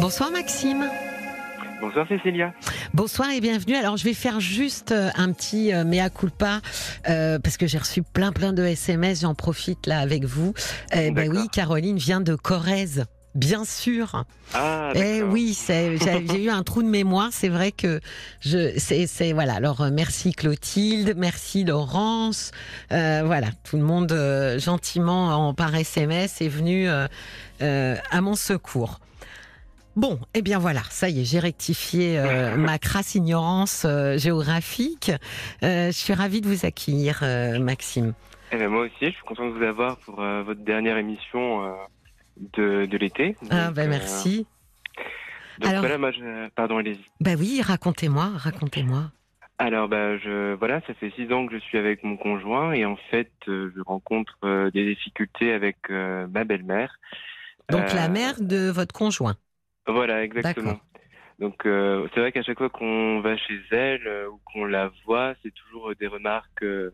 Bonsoir Maxime. Bonsoir Cécilia. Bonsoir et bienvenue. Alors je vais faire juste euh, un petit euh, mea culpa euh, parce que j'ai reçu plein plein de SMS. J'en profite là avec vous. Eh ben oui, Caroline vient de Corrèze. Bien sûr. Ah, eh oui, j'ai eu un trou de mémoire. C'est vrai que je, c'est, c'est- voilà. Alors merci Clotilde, merci Laurence. Euh, voilà, tout le monde euh, gentiment en par SMS est venu à mon secours. Bon, eh bien voilà, ça y est, j'ai rectifié euh, ma crasse ignorance euh, géographique. Euh, je suis ravie de vous accueillir, Maxime. Eh ben, moi aussi, je suis content de vous avoir pour votre dernière émission de, de l'été. Ah ben merci. donc Alors- voilà, moi, je... pardon, allez-y. Bah oui, racontez-moi, racontez-moi. Alors, bah, je, voilà, ça fait six ans que je suis avec mon conjoint et en fait, je rencontre des difficultés avec ma belle-mère. Donc la mère de votre conjoint. Voilà, exactement. Donc, euh, c'est vrai qu'à chaque fois qu'on va chez elle euh, ou qu'on la voit, c'est toujours des remarques euh,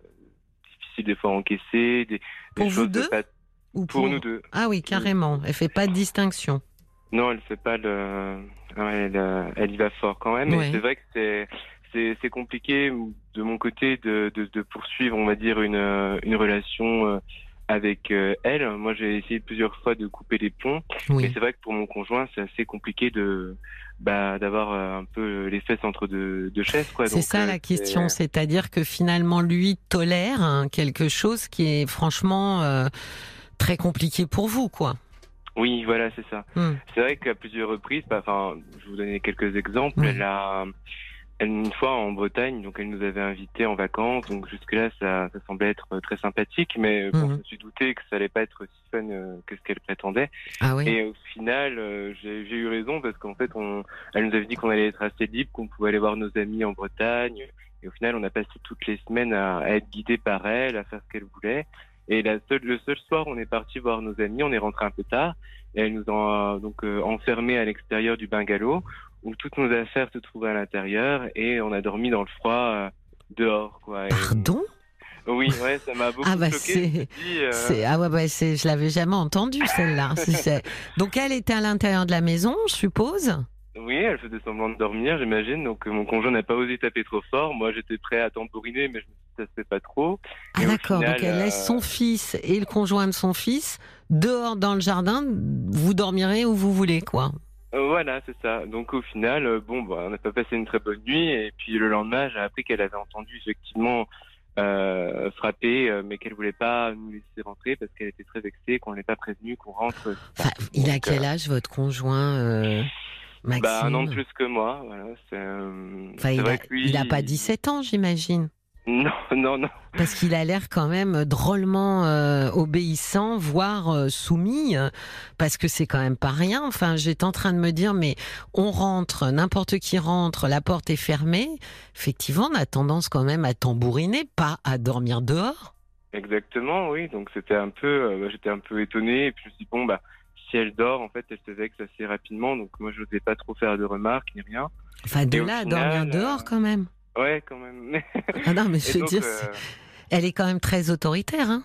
difficiles des fois à encaisser, des, Pour des vous choses de deux pas- Ou Pour nous deux. Ah oui, carrément. Elle fait pas de distinction. Non, elle fait pas le. non, Elle, euh, elle y va fort quand même. Ouais. Et c'est vrai que c'est c'est c'est compliqué de mon côté de, de de poursuivre, on va dire une euh, une relation euh, avec euh, elle. Moi, j'ai essayé plusieurs fois de couper les mais Oui. c'est vrai que pour mon conjoint, c'est assez compliqué de bah d'avoir euh, un peu les fesses entre deux, deux chaises. C'est ça euh, la question, c'est- c'est-à-dire que finalement lui tolère hein, quelque chose qui est franchement euh, très compliqué pour vous, quoi. Oui, voilà, c'est ça. Hmm. C'est vrai qu'à plusieurs reprises, bah, enfin, je vais vous donner quelques exemples. Oui. Elle a, elle, une fois en Bretagne, donc elle nous avait invités en vacances. Donc jusque-là, ça, ça semblait être euh, très sympathique, mais bon, Mhm. je me suis douté que ça allait pas être aussi fun euh, que ce qu'elle prétendait. Ah oui. Et au final, euh, j'ai eu raison parce qu'en fait, on, elle nous avait dit qu'on allait être assez libre, qu'on pouvait aller voir nos amis en Bretagne. Et au final, on a passé toutes les semaines à, à être guidé par elle, à faire ce qu'elle voulait. Et la seule, le seul soir, on est parti voir nos amis, on est rentré un peu tard, et elle nous a donc euh, enfermés à l'extérieur du bungalow, où toutes nos affaires se trouvaient à l'intérieur, et on a dormi dans le froid euh, dehors, quoi. Et- Pardon? Oui, ouais, ça m'a beaucoup Ah bah, choqué. c'est- euh, ah ouais, ouais c'est je l'avais jamais entendu celle-là. C'est- Donc elle était à l'intérieur de la maison, je suppose? Oui, elle faisait semblant de dormir, j'imagine. Donc euh, mon conjoint n'a pas osé taper trop fort. Moi, j'étais prêt à tambouriner, mais je me ça se fait pas trop. Ah d'accord. Donc elle laisse euh, son fils et le conjoint de son fils dehors dans le jardin. Vous dormirez où vous voulez, quoi. Euh, voilà, c'est ça. Donc au final, euh, bon, bah, on n'a pas passé une très bonne nuit. Et puis le lendemain, j'ai appris qu'elle avait entendu effectivement euh, frapper, euh, mais qu'elle voulait pas nous laisser rentrer parce qu'elle était très vexée, qu'on l'ait pas prévenu, qu'on rentre. Enfin, il a Donc, quel âge votre conjoint, euh, Maxime Bah un an de plus que moi. Voilà. C'est euh, Enfin, c'est il, a, lui, il a pas 17 ans, j'imagine. Non, non, non. Parce qu'il a l'air quand même drôlement euh, obéissant, voire euh, soumis, euh, parce que c'est quand même pas rien. Enfin, j'étais en train de me dire, mais on rentre, n'importe qui rentre, la porte est fermée. Effectivement, on a tendance quand même à tambouriner, pas à dormir dehors. Exactement, oui. Donc c'était un peu, bah, j'étais un peu étonné. Et puis je me suis dit, bon, bah, si elle dort, en fait, elle se vexe assez rapidement. Donc moi, je n'osais pas trop faire de remarques ni rien. Enfin, de Et là à final, dormir dehors quand même. Ouais, quand même. Ah non, mais je veux donc, dire, euh, elle est quand même très autoritaire. Hein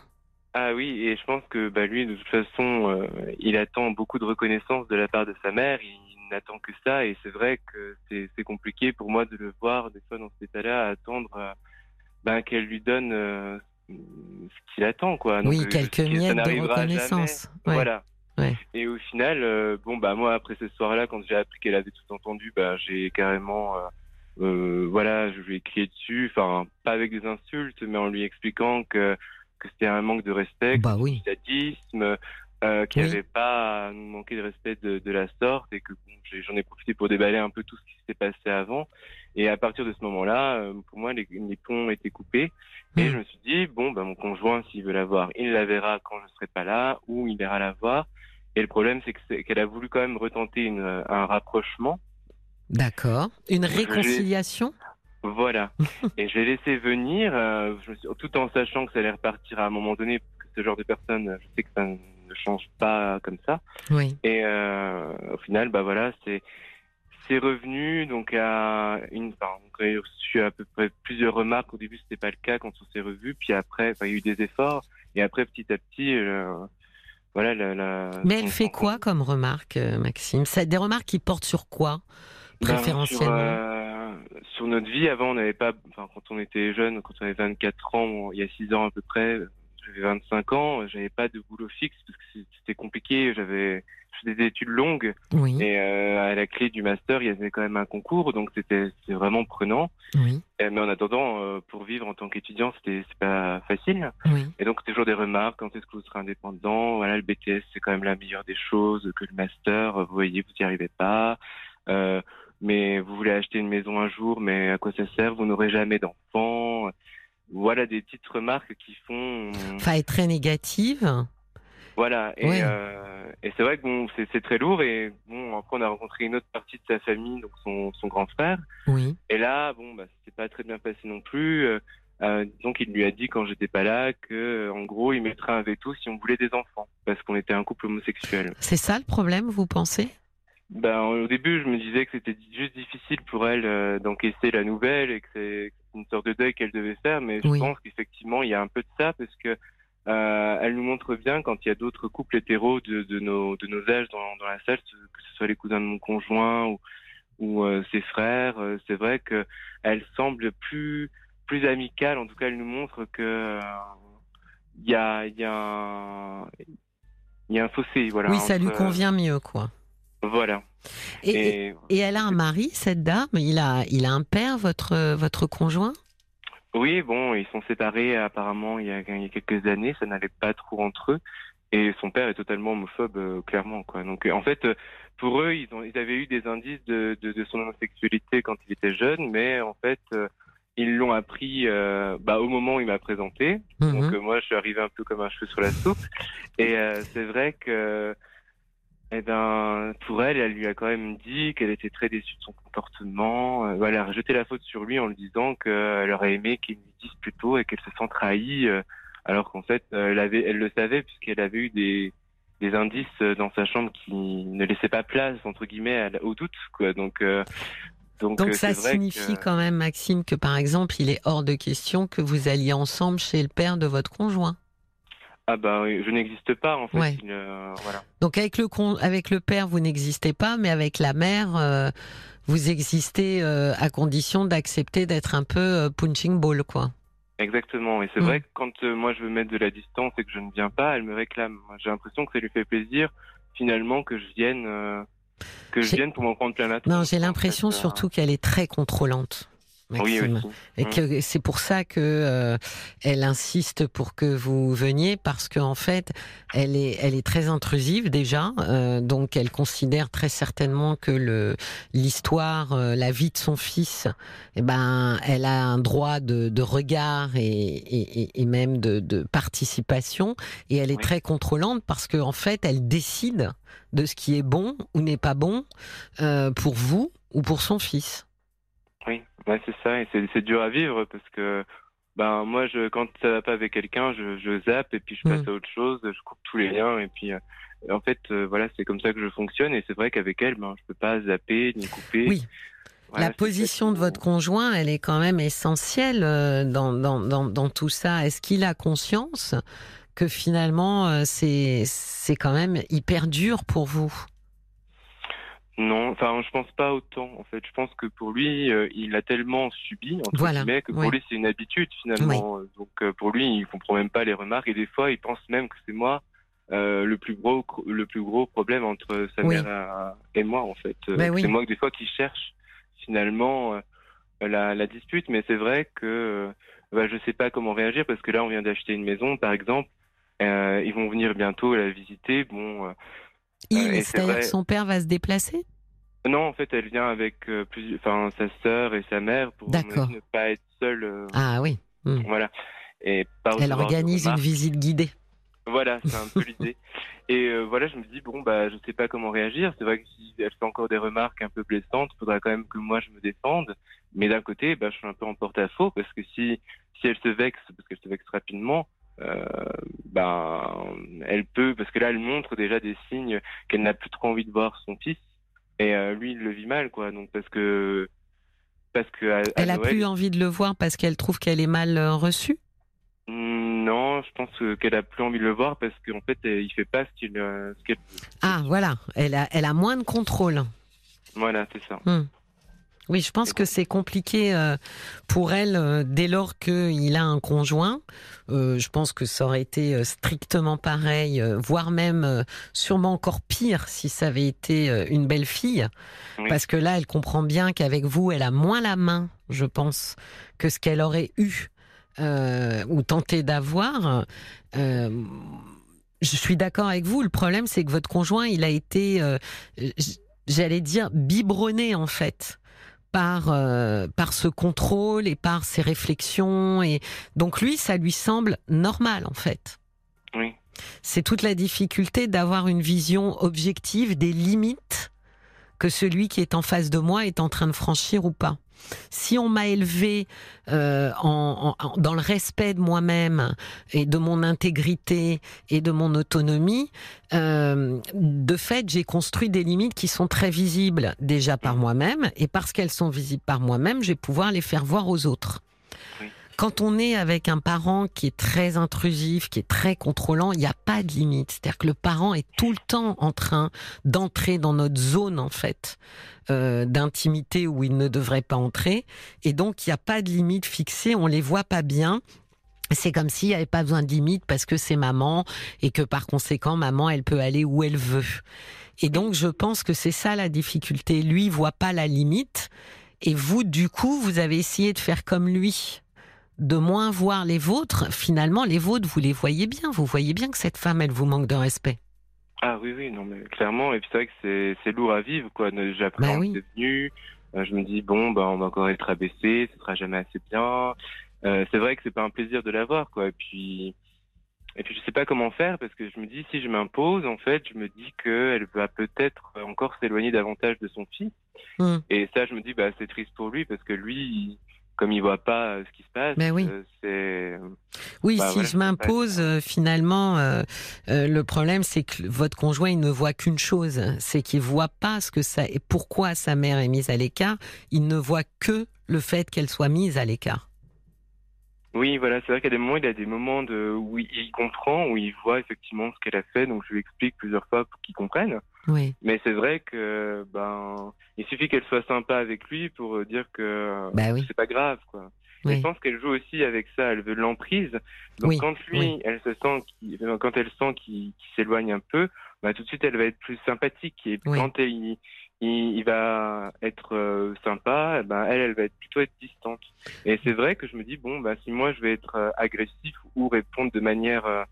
ah oui, et je pense que bah, lui, de toute façon, euh, il attend beaucoup de reconnaissance de la part de sa mère. Il n'attend que ça. Et c'est vrai que c'est compliqué pour moi de le voir des fois dans cet état-là, attendre euh, ben, qu'elle lui donne euh, ce qu'il attend, quoi. Donc, oui, quelques miettes de reconnaissance. Ouais. Voilà. Ouais. Et au final, bon bah moi après ce soir-là, quand j'ai appris qu'elle avait tout entendu, bah j'ai carrément, euh, euh, voilà, je lui ai crié dessus, enfin pas avec des insultes, mais en lui expliquant que que c'était un manque de respect, Bah oui. du sadisme, euh, qu'il n'y Oui. avait pas à nous manquer de respect de, de la sorte, et que bon, j'en ai profité pour déballer un peu tout ce qui s'était passé avant. Et à partir de ce moment-là, euh, pour moi, les, les ponts étaient coupés. Et Mm. je me suis dit, bon, bah, mon conjoint, s'il veut la voir, il la verra quand je ne serai pas là, ou il ira la voir. Et le problème, c'est que c'est- qu'elle a voulu quand même retenter une, un rapprochement. D'accord. Une J'ai- réconciliation? Voilà. et je l'ai laissé venir, euh, je me suis- tout en sachant que ça allait repartir à un moment donné, parce que ce genre de personne, je sais que ça ne change pas comme ça. Oui. Et euh, au final, bah voilà, c'est c'est revenu donc à une. Enfin, on a reçu à peu près plusieurs remarques. Au début, c'était pas le cas quand on s'est revu. Puis après, enfin, il y a eu des efforts. Et après, petit à petit, euh, voilà, la, la- Mais elle fait quoi comme remarque, Maxime? C'est des remarques qui portent sur quoi? Ben, sur, préférentiellement euh, sur notre vie, avant, on n'avait pas, enfin, quand on était jeune, quand on avait 24 ans, il y a 6 ans à peu près, j'avais 25 ans, j'avais pas de boulot fixe parce que c'était compliqué, j'avais des études longues Oui, et euh, à la clé du master, il y avait quand même un concours, donc c'était vraiment prenant. oui, Et- mais en attendant, euh, pour vivre en tant qu'étudiant, c'était c'est pas facile. oui. Et donc toujours des remarques, quand est-ce que vous serez indépendant? Voilà, le BTS c'est quand même la meilleure des choses, que le master, vous voyez, vous n'y arrivez pas. Euh, mais vous voulez acheter une maison un jour, mais à quoi ça sert? Vous n'aurez jamais d'enfants. Voilà des petites remarques qui font. Enfin, elle est très négative. Voilà. Et, Ouais. euh, et c'est vrai que bon, c'est très lourd. Et bon, après on a rencontré une autre partie de sa famille, donc son, son grand frère. Oui, Et là, bon, bah, c'est pas très bien passé non plus. Euh, euh, disons qu'il lui a dit quand j'étais pas là que, en gros, il mettrait un veto si on voulait des enfants, parce qu'on était un couple homosexuel. c'est ça le problème, vous pensez? Ben, au début, je me disais que c'était juste difficile pour elle euh, d'encaisser la nouvelle et que c'est une sorte de deuil qu'elle devait faire, mais je pense qu'effectivement, il y a un peu de ça, parce que euh, elle nous montre bien quand il y a d'autres couples hétéros de, de nos de nos âges dans, dans la salle, que ce soit les cousins de mon conjoint ou ou euh, ses frères, c'est vrai que elle semble plus plus amicale. En tout cas, elle nous montre que il y a il y a un y a un fossé, voilà. Oui, ça lui entre- convient mieux, quoi. Voilà. Et, et- Et, et elle a un mari, cette dame? Il a, il a un père, votre, votre conjoint? Oui, bon, ils sont séparés apparemment il y a, il y a quelques années, ça n'allait pas trop entre eux. Et son père est totalement homophobe, euh, clairement, quoi. Donc, euh, en fait, euh, pour eux, ils, ont, ils avaient eu des indices de, de, de son homosexualité quand il était jeune, mais en fait, ils l'ont appris bah, au moment où il m'a présenté. Mhm. Donc moi, je suis arrivé un peu comme un cheveu sur la soupe. Et c'est vrai que, eh ben, pour elle, elle lui a quand même dit qu'elle était très déçue de son comportement. Euh, elle a rejeté la faute sur lui en lui disant qu'elle aurait aimé qu'il lui dise plus tôt et qu'elle se sent trahie, euh, alors qu'en fait, euh, elle avait, elle le savait puisqu'elle avait eu des des indices dans sa chambre qui ne laissaient pas place entre guillemets au doute, quoi. Donc euh, donc, Donc ça vrai signifie que- quand même, Maxime, que par exemple, il est hors de question que vous alliez ensemble chez le père de votre conjoint. Ah bah oui, je n'existe pas en fait. Ouais. Il, euh, voilà. Donc avec le, con- avec le père, vous n'existez pas, mais avec la mère, euh, vous existez euh, à condition d'accepter d'être un peu punching ball, quoi. Exactement. Et c'est Mm. vrai que quand moi je veux mettre de la distance et que je ne viens pas, elle me réclame. J'ai l'impression que ça lui fait plaisir finalement que je vienne, que je vienne pour m'en prendre plein la tronche, Non, j'ai en l'impression fait, surtout qu'elle est très contrôlante. Maxime. Et Mm. que c'est pour ça que euh, elle insiste pour que vous veniez parce qu'en fait, elle est, elle est très intrusive déjà, euh, donc elle considère très certainement que le l'histoire, euh, la vie de son fils, eh ben, elle a un droit de, de regard et, et, et- même de, de participation, et elle est Oui. très contrôlante parce qu'en fait, elle décide de ce qui est bon ou n'est pas bon euh, pour vous ou pour son fils. Oui, ouais, c'est ça. Et c'est dur à vivre parce que ben moi, je quand ça va pas avec quelqu'un, je, je zappe et puis je passe Mm. à autre chose. Je coupe tous les liens et puis euh, en fait, euh, voilà, c'est comme ça que je fonctionne. Et c'est vrai qu'avec elle, ben je peux pas zapper ni couper. Oui. Voilà, la position de votre conjoint, elle est quand même essentielle euh, dans, dans, dans, dans tout ça. Est-ce qu'il a conscience que finalement, c'est quand même hyper dur pour vous? Non, enfin, je pense pas autant. En fait, je pense que pour lui, euh, il a tellement subi entre Voilà, guillemets que pour lui c'est une habitude finalement. Donc euh, pour lui, il comprend même pas les remarques et des fois, il pense même que c'est moi euh, le plus gros le plus gros problème entre sa Oui. mère et moi en fait. Euh, Ben oui. C'est moi que des fois qui cherche finalement la, la dispute, mais c'est vrai que bah, je sais pas comment réagir parce que là, on vient d'acheter une maison, par exemple. Euh, ils vont venir bientôt la visiter. Bon. Il, c'est-à-dire que son père va se déplacer? Non, en fait, elle vient avec euh, plus, enfin, sa sœur et sa mère pour D'accord. ne pas être seule. euh, Ah oui. hmm. Voilà. Et Elle organise une visite guidée. Voilà, c'est un peu l'idée. Et euh, voilà, je me dis bon bah je sais pas comment réagir. C'est vrai que si elle fait encore des remarques un peu blessantes, il faudra quand même que moi je me défende. Mais d'un côté, bah, je suis un peu en porte-à-faux parce que si si elle se vexe, parce qu'elle se vexe rapidement, euh, ben elle peut parce que là elle montre déjà des signes qu'elle n'a plus trop envie de voir son fils. Et euh, lui il le vit mal quoi. Donc parce que parce que à, à Elle a Noël, plus envie de le voir parce qu'elle trouve qu'elle est mal euh, reçue? Non, je pense qu'elle a plus envie de le voir parce qu'en fait, il fait pas ce qu'elle. ah, voilà, elle a, elle a moins de contrôle. Voilà, c'est ça. Hmm. Oui, je pense que c'est compliqué euh, pour elle euh, dès lors qu'il a un conjoint. Euh, je pense que ça aurait été strictement pareil, voire même sûrement encore pire si ça avait été une belle fille. Parce que là, elle comprend bien qu'avec vous, elle a moins la main, je pense, que ce qu'elle aurait eu ou tenté d'avoir. je suis d'accord avec vous. Le problème, c'est que votre conjoint, il a été, j'allais dire, biberonné en fait par euh, par ce contrôle et par ses réflexions et donc lui ça lui semble normal en fait. Oui. C'est toute la difficulté d'avoir une vision objective des limites que celui qui est en face de moi est en train de franchir ou pas. Si on m'a élevé euh, dans le respect de moi-même et de mon intégrité et de mon autonomie, euh, de fait, j'ai construit des limites qui sont très visibles déjà par moi-même, et parce qu'elles sont visibles par moi-même, je vais pouvoir les faire voir aux autres. Quand on est avec un parent qui est très intrusif, qui est très contrôlant, il n'y a pas de limite. C'est-à-dire que le parent est tout le temps en train d'entrer dans notre zone, en fait, euh, d'intimité où il ne devrait pas entrer. Et donc, il n'y a pas de limite fixée, on les voit pas bien. C'est comme s'il n'y avait pas besoin de limite parce que c'est maman et que par conséquent, maman, elle peut aller où elle veut. Et donc, je pense que c'est ça la difficulté. Lui, voit pas la limite. Et vous, du coup, vous avez essayé de faire comme lui de moins voir les vôtres, finalement, les vôtres, vous les voyez bien. Vous voyez bien que cette femme, elle vous manque de respect. Ah oui, oui, non, mais clairement. Et puis c'est vrai que c'est lourd à vivre, quoi. J'apprends bah c'est venu. Euh, je me dis, bon, bah, on va encore être abaissé, ce sera jamais assez bien. Euh, c'est vrai que c'est pas un plaisir de la voir, quoi. Et puis, et puis je sais pas comment faire parce que je me dis, si je m'impose, en fait, je me dis qu'elle va peut-être encore s'éloigner davantage de son fils. Hmm. Et ça, je me dis, bah, c'est triste pour lui parce que lui, comme il voit pas euh, ce qui se passe, ben oui. Euh, c'est. Oui, bah, si je m'impose, euh, finalement, le problème, c'est que votre conjoint, il ne voit qu'une chose, c'est qu'il voit pas ce que ça et pourquoi sa mère est mise à l'écart. Il ne voit que le fait qu'elle soit mise à l'écart. Oui, voilà, c'est vrai qu'à des moments, il a des moments de, où il comprend, où il voit effectivement ce qu'elle a fait, donc je lui explique plusieurs fois pour qu'il comprenne. Oui. Mais c'est vrai que ben il suffit qu'elle soit sympa avec lui pour dire que bah oui. c'est pas grave quoi. Je pense qu'elle joue aussi avec ça, elle veut l'emprise. Donc quand lui, elle se sent quand elle sent qu'il s'éloigne un peu, bah tout de suite elle va être plus sympathique et quand il, il, va être euh, sympa, ben elle, elle va être plutôt être distante. Et c'est vrai que je me dis bon, bah si moi je vais être euh, agressif ou répondre de manière euh,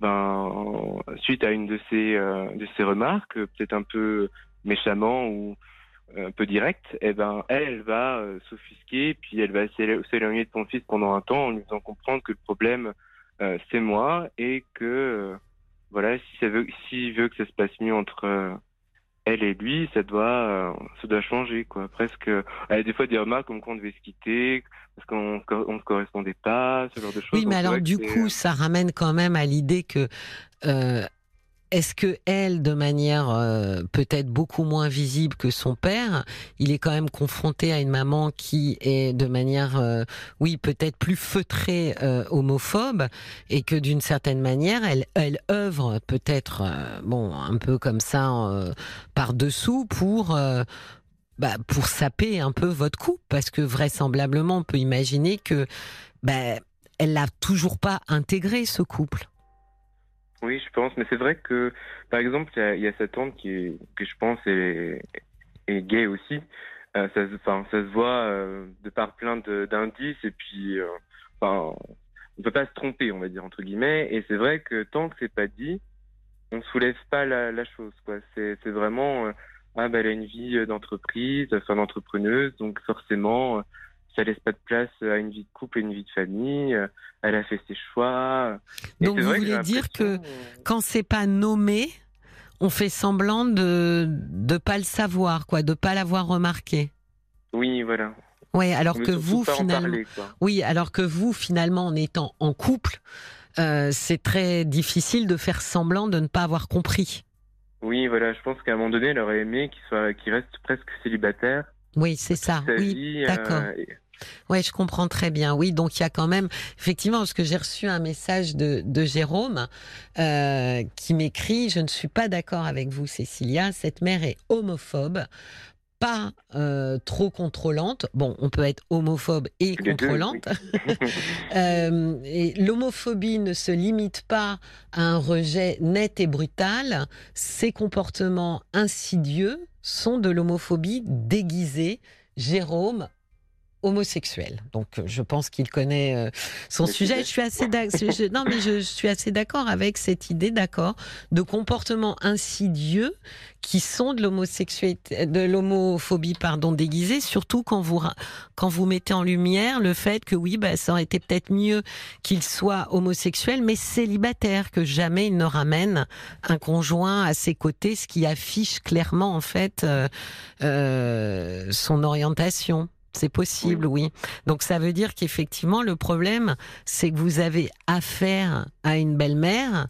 ben, suite à une de ces, euh, de ces remarques, peut-être un peu méchamment ou un peu direct, eh ben, elle, elle va euh, s'offusquer, puis elle va s'éloigner de ton fils pendant un temps en lui faisant comprendre que le problème, euh, c'est moi et que, voilà, si ça veut, s'il veut que ça se passe mieux entre elle et lui, ça doit, ça doit changer, quoi. Presque, elle a des fois des remarques comme qu'on devait se quitter, parce qu'on ne correspondait pas, ce genre de choses. Oui, mais alors du coup, ça ramène quand même à l'idée que euh, est-ce que elle, de manière euh, peut-être beaucoup moins visible que son père, il est quand même confronté à une maman qui est de manière, euh, oui, peut-être plus feutrée, homophobe, et que d'une certaine manière, elle, elle œuvre peut-être, bon, un peu comme ça, par dessous pour bah, pour saper un peu votre couple, parce que vraisemblablement, on peut imaginer que bah, elle l'a toujours pas intégré ce couple. Oui, je pense, mais c'est vrai que, par exemple, il y, a cette tante qui, que je pense est, est gay aussi. Euh, ça, se voit euh, de par plein d'indices, et puis, euh, on peut pas se tromper, on va dire entre guillemets. Et c'est vrai que tant que c'est pas dit, on soulève pas la, la chose. C'est vraiment ah bah elle a une vie euh, d'entreprise, enfin d'entrepreneuse, donc forcément euh, ça laisse pas de place à une vie de couple et une vie de famille. Euh, elle a fait ses choix. donc vous voulez dire que quand c'est pas nommé, on fait semblant de de pas le savoir, quoi, de pas l'avoir remarqué. Oui, voilà. Oui, alors que vous finalement, oui, alors que vous finalement en étant en couple, c'est très difficile de faire semblant de ne pas avoir compris. Oui, voilà, je pense qu'à un moment donné, elle aurait aimé qu'il soit, qu'il reste presque célibataire. Oui, c'est ça. Oui, d'accord. Ouais, je comprends très bien. Oui, donc il y a quand même, effectivement, parce que j'ai reçu un message de, de Jérôme euh, qui m'écrit Je ne suis pas d'accord avec vous, Cécilia. Cette mère est homophobe pas euh, trop contrôlante. Bon, on peut être homophobe et contrôlante. euh, et l'homophobie ne se limite pas à un rejet net et brutal. Ces comportements insidieux sont de l'homophobie déguisée. Jérôme homosexuel. Donc, euh, je pense qu'il connaît euh, son sujet. Je suis assez non, mais je, suis assez d'accord avec cette idée, d'accord, de comportements insidieux qui sont de l'homosexualité, de l'homophobie, pardon, déguisée. Surtout quand vous quand vous mettez en lumière le fait que oui, bah, ça aurait été peut-être mieux qu'il soit homosexuel, mais célibataire, que jamais il ne ramène un conjoint à ses côtés, ce qui affiche clairement en fait euh, son orientation. C'est possible, oui. Donc ça veut dire qu'effectivement, le problème, c'est que vous avez affaire à une belle-mère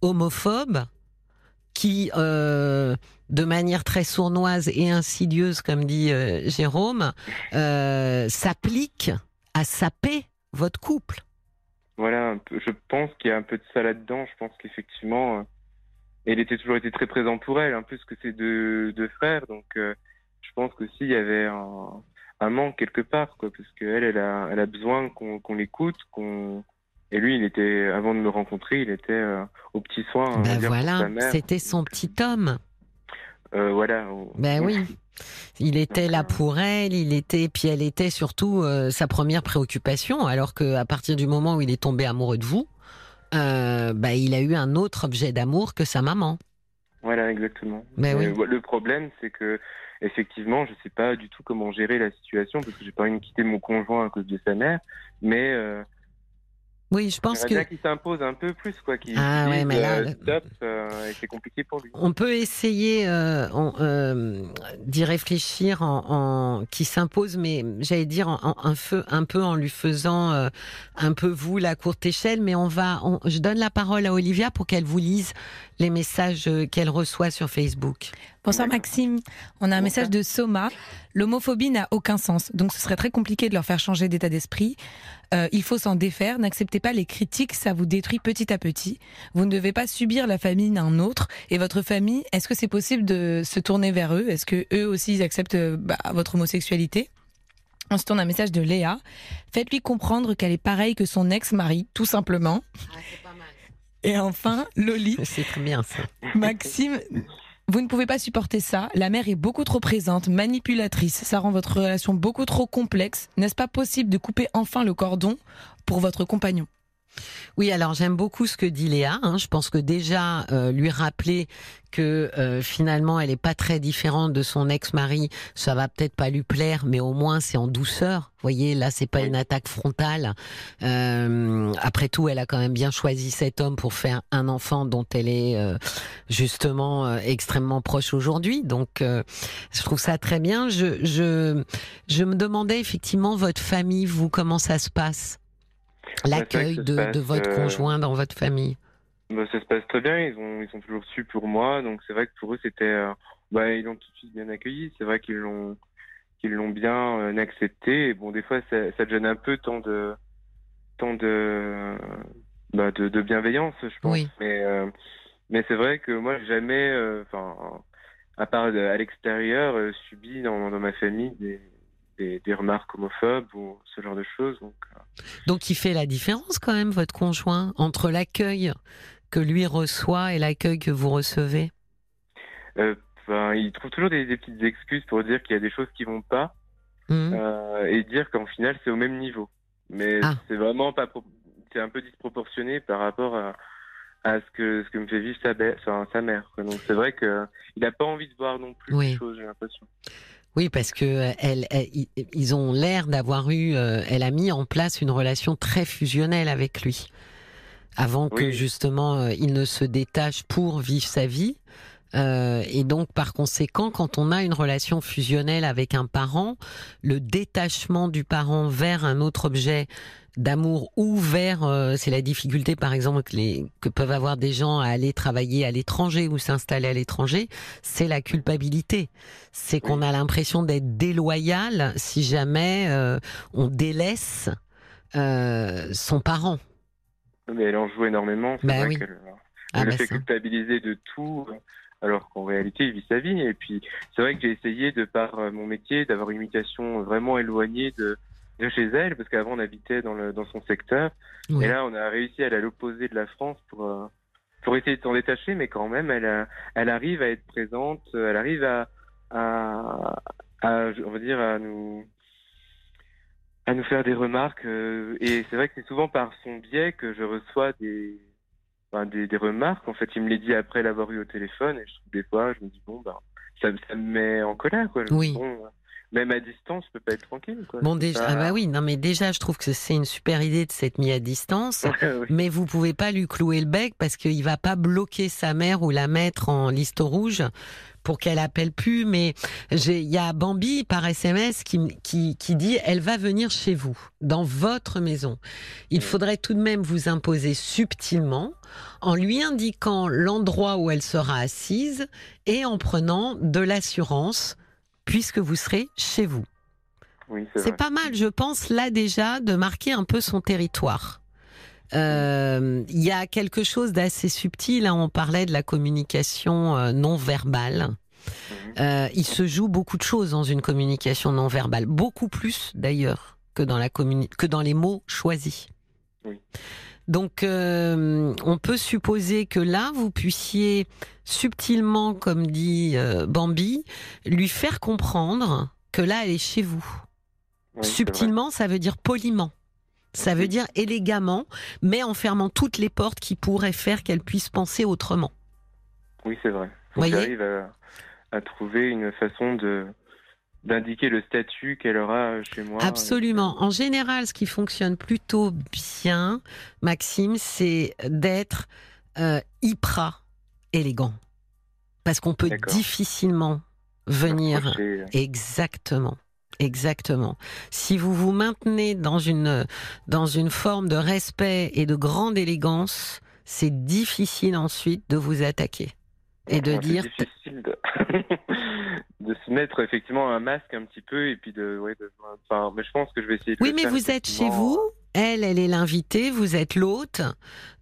homophobe qui, euh, de manière très sournoise et insidieuse, comme dit euh, Jérôme, euh, s'applique à saper votre couple. Voilà, je pense qu'il y a un peu de ça là-dedans. Je pense qu'effectivement, elle était toujours été très présent pour elle, en plus que c'est deux, deux frères. Donc, je pense que s'il y avait un, un manque quelque part, quoi, parce qu'elle, elle a, elle a besoin qu'on l'écoute, qu'on et lui, il était, avant de me rencontrer, il était euh, au petit soin. Ben voilà, c'était son petit homme. Euh, voilà. Ben oui. Il était là pour elle, il était, puis elle était surtout euh, sa première préoccupation, alors qu'à partir du moment où il est tombé amoureux de vous, bah, il a eu un autre objet d'amour que sa maman. Voilà, exactement. Ben oui. Le problème, c'est que effectivement, je ne sais pas du tout comment gérer la situation parce que j'ai pas envie de quitter mon conjoint à cause de sa mère, mais euh, oui, je pense que. qui s'impose un peu plus, quoi. Qui, ah ouais, mais là. Euh, stop, euh, c'est compliqué pour lui. On peut essayer euh, euh d'y réfléchir en, en qui s'impose, mais j'allais dire en, un, feu, un peu en lui faisant euh, un peu vous la courte échelle. Mais on va. On, je donne la parole à Olivia pour qu'elle vous lise les messages qu'elle reçoit sur Facebook. Bonsoir Maxime. On a un message de Soma. L'homophobie n'a aucun sens, donc ce serait très compliqué de leur faire changer d'état d'esprit. Euh, il faut s'en défaire. N'acceptez pas les critiques, ça vous détruit petit à petit. Vous ne devez pas subir la famille d'un autre. Et votre famille, est-ce que c'est possible de se tourner vers eux? Est-ce que eux aussi ils acceptent bah, votre homosexualité? On se tourne un message de Léa. Faites-lui comprendre qu'elle est pareille que son ex-mari, tout simplement. Ah, pas mal. Et enfin, Loli. C'est très bien ça. Maxime vous ne pouvez pas supporter ça. La mère est beaucoup trop présente, manipulatrice. Ça rend votre relation beaucoup trop complexe. N'est-ce pas possible de couper enfin le cordon pour votre compagnon? Oui, alors j'aime beaucoup ce que dit Léa. Hein. Je pense que déjà euh, lui rappeler que euh, finalement elle est pas très différente de son ex-mari, ça va peut-être pas lui plaire, mais au moins c'est en douceur. Vous voyez, là c'est pas une attaque frontale. Euh, après tout, elle a quand même bien choisi cet homme pour faire un enfant dont elle est justement extrêmement proche aujourd'hui. Donc je trouve ça très bien. Je, je je me demandais effectivement votre famille, vous comment ça se passe? L'accueil de, votre euh, conjoint dans votre famille bah, Ça se passe très bien, ils ont, ils sont toujours su pour moi, donc c'est vrai que pour eux c'était... Euh, bah, ils l'ont tout de suite bien accueilli, c'est vrai qu'ils l'ont qu'ils l'ont bien euh, accepté. Et bon, des fois, ça, ça gêne un peu tant de tant de bah, de, de, bienveillance, je pense. Mais mais c'est vrai que moi, jamais, enfin, à part à l'extérieur, subi dans, dans ma famille des, des, remarques homophobes ou ce genre de choses. Donc, euh. donc il fait la différence quand même, votre conjoint, entre l'accueil que lui reçoit et l'accueil que vous recevez? Euh, Il trouve toujours des, petites excuses pour dire qu'il y a des choses qui vont pas mmh. euh, et dire qu'en final c'est au même niveau. Mais ah. c'est vraiment pas... C'est un peu disproportionné par rapport à, à ce que ce que me fait vivre sa, sa mère. Donc c'est vrai que il n'a pas envie de voir non plus les choses, j'ai l'impression. Oui, parce que euh, elle, ils ont l'air d'avoir eu. Euh, elle a mis en place une relation très fusionnelle avec lui, avant que justement euh, il ne se détache pour vivre sa vie. Euh, et donc, par conséquent, quand on a une relation fusionnelle avec un parent, le détachement du parent vers un autre objet d'amour ou vers, euh, c'est la difficulté par exemple que, les, que peuvent avoir des gens à aller travailler à l'étranger ou s'installer à l'étranger, c'est la culpabilité. C'est qu'on a l'impression d'être déloyal si jamais euh, on délaisse euh, son parent. Mais elle en joue énormément. C'est Bah vrai oui. Ah elle le bah fait ça. culpabiliser de tout, alors qu'en réalité, il vit sa vie. Et puis, c'est vrai que j'ai essayé, de par mon métier, d'avoir une imitation vraiment éloignée de, de chez elle, parce qu'avant, on habitait dans, le, dans son secteur. Oui. Et là, on a réussi à aller à l'opposé de la France pour, euh, pour essayer de s'en détacher, mais quand même, elle, a- elle arrive à être présente, euh, elle arrive à, à, à, on va dire, à nous, à nous faire des remarques. euh, et c'est vrai que c'est souvent par son biais que je reçois des, des, des remarques. En fait, il me les dit après l'avoir eu au téléphone, et je trouve des fois, je me dis, bon, ben, ça, ça me met en colère, quoi. Je me dis, Oui. bon, euh, même à distance, je peux pas être tranquille, quoi. Bon déjà, pas- ah bah oui, non mais déjà, je trouve que c'est une super idée de s'être mis à distance. Oui. Mais vous pouvez pas lui clouer le bec parce qu'il va pas bloquer sa mère ou la mettre en liste rouge pour qu'elle appelle plus. Mais j'ai- il y a Bambi par SMS qui, qui, qui dit elle va venir chez vous, dans votre maison. Il faudrait tout de même vous imposer subtilement en lui indiquant l'endroit où elle sera assise et en prenant de l'assurance puisque vous serez chez vous. Oui, c'est pas mal, je pense, là déjà, de marquer un peu son territoire. Euh, Il y a quelque chose d'assez subtil. hein, on parlait de la communication euh, non verbale. Mhm. Euh, il se joue beaucoup de choses dans une communication non verbale, beaucoup plus d'ailleurs que dans la que dans les mots choisis. Oui. Donc, euh, on peut supposer que là, vous puissiez subtilement, comme dit euh, Bambi, lui faire comprendre que là, elle est chez vous. Oui, Subtilement, ça veut dire poliment. Ça veut Oui. dire élégamment, mais en fermant toutes les portes qui pourraient faire qu'elle puisse penser autrement. Oui, c'est vrai. Faut Voyez j'arrive à, à trouver une façon de d'indiquer le statut qu'elle aura chez moi. Absolument. En général, ce qui fonctionne plutôt bien, Maxime, c'est d'être euh, hyper élégant. Parce qu'on peut difficilement venir Exactement. Exactement. Si vous vous maintenez dans une, dans une forme de respect et de grande élégance, c'est difficile ensuite de vous attaquer. Et de dire, difficile de... de se mettre effectivement un masque un petit peu et puis de, ouais, de... enfin, mais je pense que je vais essayer de oui, mais faire, vous êtes chez vous, elle, elle est l'invitée, vous êtes l'hôte.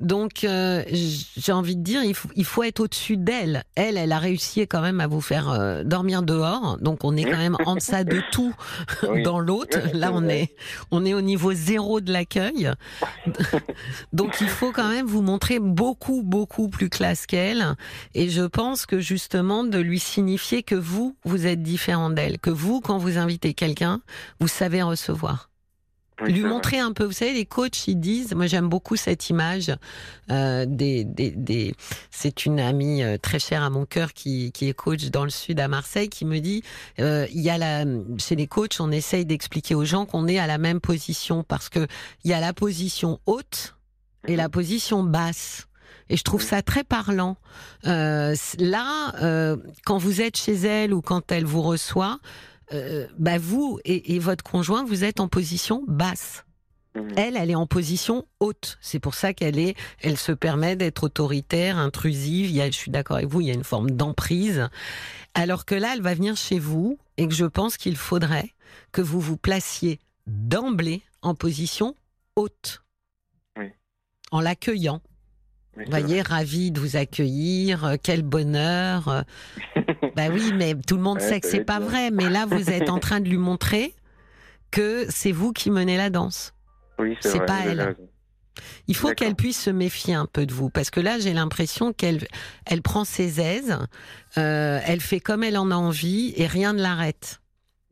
Donc, euh, j'ai envie de dire, il faut, il faut être au-dessus d'elle. Elle, elle a réussi quand même à vous faire euh, dormir dehors. Donc, on est quand même en deçà de tout Oui. dans l'hôte. Là, on est, on est au niveau zéro de l'accueil. Donc, il faut quand même vous montrer beaucoup, beaucoup plus classe qu'elle. Et je pense que justement, de lui signifier que vous, vous êtes différent d'elle. Que vous, quand vous invitez quelqu'un, vous savez recevoir Oui, lui montrer un peu. Vous savez, les coachs, ils disent, moi j'aime beaucoup cette image euh, des, des, des- c'est une amie euh, très chère à mon cœur qui, qui est coach dans le sud à Marseille qui me dit, euh, il y a la, chez les coachs, on essaye d'expliquer aux gens qu'on est à la même position parce que il y a la position haute et la position basse. Et je trouve Mhm. ça très parlant. Euh, là, euh, quand vous êtes chez elle ou quand elle vous reçoit, euh, bah vous et, et votre conjoint, vous êtes en position basse. Mhm. Elle, elle est en position haute. C'est pour ça qu'elle est, elle se permet d'être autoritaire, intrusive. Il y a, je suis d'accord avec vous, il y a une forme d'emprise. Alors que là, elle va venir chez vous et que je pense qu'il faudrait que vous vous placiez d'emblée en position haute. Oui. En l'accueillant. Vous voyez, ravi de vous accueillir, euh, quel bonheur. euh. Bah oui, mais tout le monde Ouais, sait que c'est pas bien. vrai. Mais là, vous êtes en train de lui montrer que c'est vous qui menez la danse. Oui, c'est vrai, pas elle. Il faut qu'elle puisse se méfier un peu de vous, parce que là, j'ai l'impression qu'elle elle prend ses aises, euh, elle fait comme elle en a envie et rien ne l'arrête.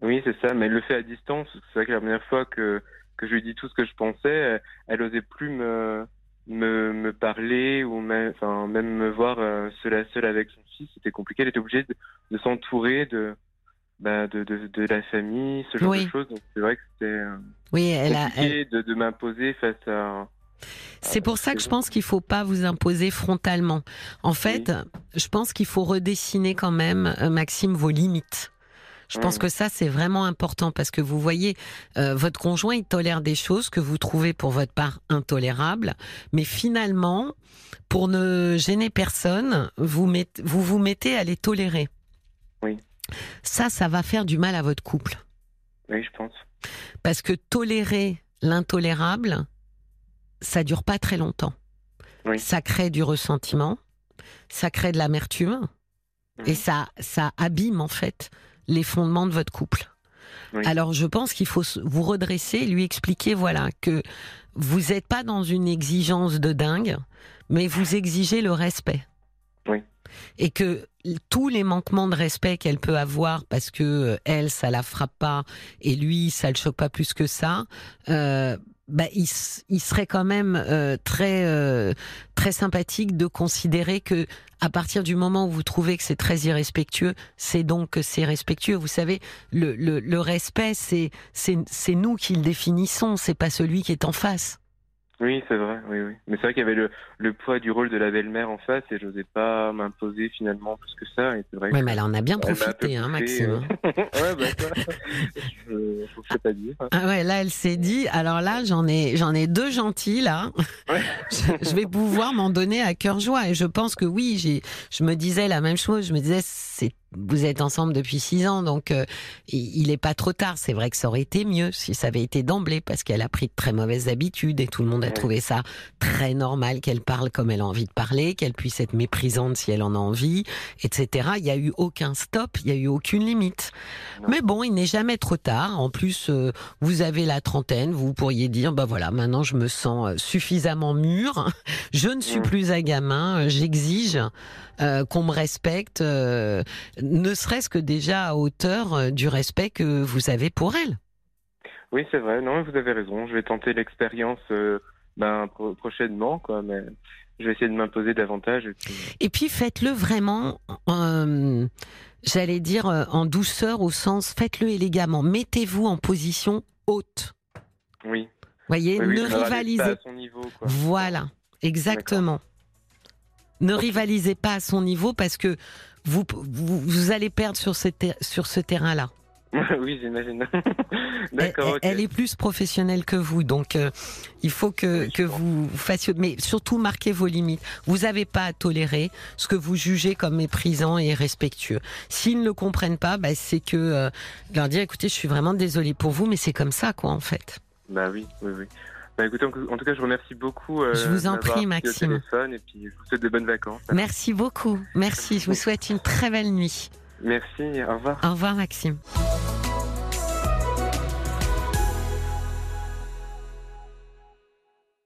Oui, c'est ça, mais elle le fait à distance. C'est vrai que la première fois que, que je lui dit tout ce que je pensais, elle, elle osait plus me, me, me parler ou même, enfin, même me voir euh, seule à seule avec son fils. C'était compliqué. Elle était obligée de, de s'entourer de, bah, de, de, de la famille, ce genre Oui. de choses. Donc c'est vrai que c'était euh, Oui, elle a, elle- compliqué de, de m'imposer face à, C'est pour ça que je pense qu'il faut pas vous imposer frontalement. En fait, je pense qu'il faut redessiner quand même, euh, Maxime, vos limites. Je pense que ça, c'est vraiment important parce que vous voyez, euh, votre conjoint, il tolère des choses que vous trouvez pour votre part intolérables, mais finalement, pour ne gêner personne, vous vous, vous mettez à les tolérer. Oui. Ça, ça va faire du mal à votre couple. Oui, je pense. Parce que tolérer l'intolérable, ça dure pas très longtemps. Oui. Ça crée du ressentiment, ça crée de l'amertume, et Mhm. ça, ça abîme en fait les fondements de votre couple. Oui. Alors je pense qu'il faut vous redresser, lui expliquer voilà que vous n'êtes pas dans une exigence de dingue, mais vous exigez le respect. Et que tous les manquements de respect qu'elle peut avoir parce que euh, elle ça la frappe pas et lui ça le choque pas plus que ça, euh, bah, il, serait quand même euh, très euh, très sympathique de considérer que à partir du moment où vous trouvez que c'est très irrespectueux, c'est donc que c'est respectueux. Vous savez, le, le, respect, c'est c'est nous qui le définissons, c'est pas celui qui est en face. Oui, c'est vrai, oui, oui. Mais c'est vrai qu'il y avait le, le poids du rôle de la belle-mère en face et j'osais pas m'imposer finalement plus que ça. Et vrai Ouais, mais elle en a bien profité, hein, Maxime. euh. ouais, bah ça, je, je sais pas dire. Ah ouais, là, elle s'est dit. Alors là, j'en ai, j'en ai deux gentils là. Ouais. je, je vais pouvoir m'en donner à cœur joie. Et je pense que oui, j'ai, je me disais la même chose. Je me disais, c'est, vous êtes ensemble depuis six ans, donc euh, il il est pas trop tard. C'est vrai que ça aurait été mieux si ça avait été d'emblée, parce qu'elle a pris de très mauvaises habitudes et tout le monde a trouvé ça très normal qu'elle parle comme elle a envie de parler, qu'elle puisse être méprisante si elle en a envie, etc. Il y a eu aucun stop, il y a eu aucune limite. Non. Mais bon, il n'est jamais trop tard. En plus, euh, vous avez la trentaine, vous pourriez dire, bah voilà, maintenant je me sens euh, suffisamment mûr, je ne suis Mm. plus un gamin, j'exige euh, qu'on me respecte, ne serait-ce que déjà à hauteur euh, du respect que vous avez pour elle. Oui, c'est vrai. Non, vous avez raison. Je vais tenter l'expérience euh, ben, pro- prochainement, quoi. Mais je vais essayer de m'imposer davantage. Et puis... Et puis faites-le vraiment, euh, j'allais dire euh, en douceur au sens, faites-le élégamment, mettez-vous en position haute. Oui. Voyez, Oui, oui, ne rivalisez pas à son niveau, quoi. Voilà, exactement. Ne rivalisez pas à son niveau parce que vous, vous, vous allez perdre sur ce, ter- sur ce terrain-là. oui, j'imagine. Elle, elle est plus professionnelle que vous, donc euh, il faut que, Oui, vous fassiez, mais surtout marquez vos limites. Vous n'avez pas à tolérer ce que vous jugez comme méprisant et respectueux. S'ils ne le comprennent pas, bah, c'est que euh, leur dire, écoutez, je suis vraiment désolée pour vous, mais c'est comme ça, quoi, en fait. Bah oui, oui, oui. Bah écoutez, en, tout cas, je vous remercie beaucoup. euh, Je vous en prie, au Maxime. téléphone et puis je vous souhaite de bonnes vacances. Merci beaucoup. Merci. Je vous souhaite une très belle nuit. Merci, au revoir. Au revoir, Maxime.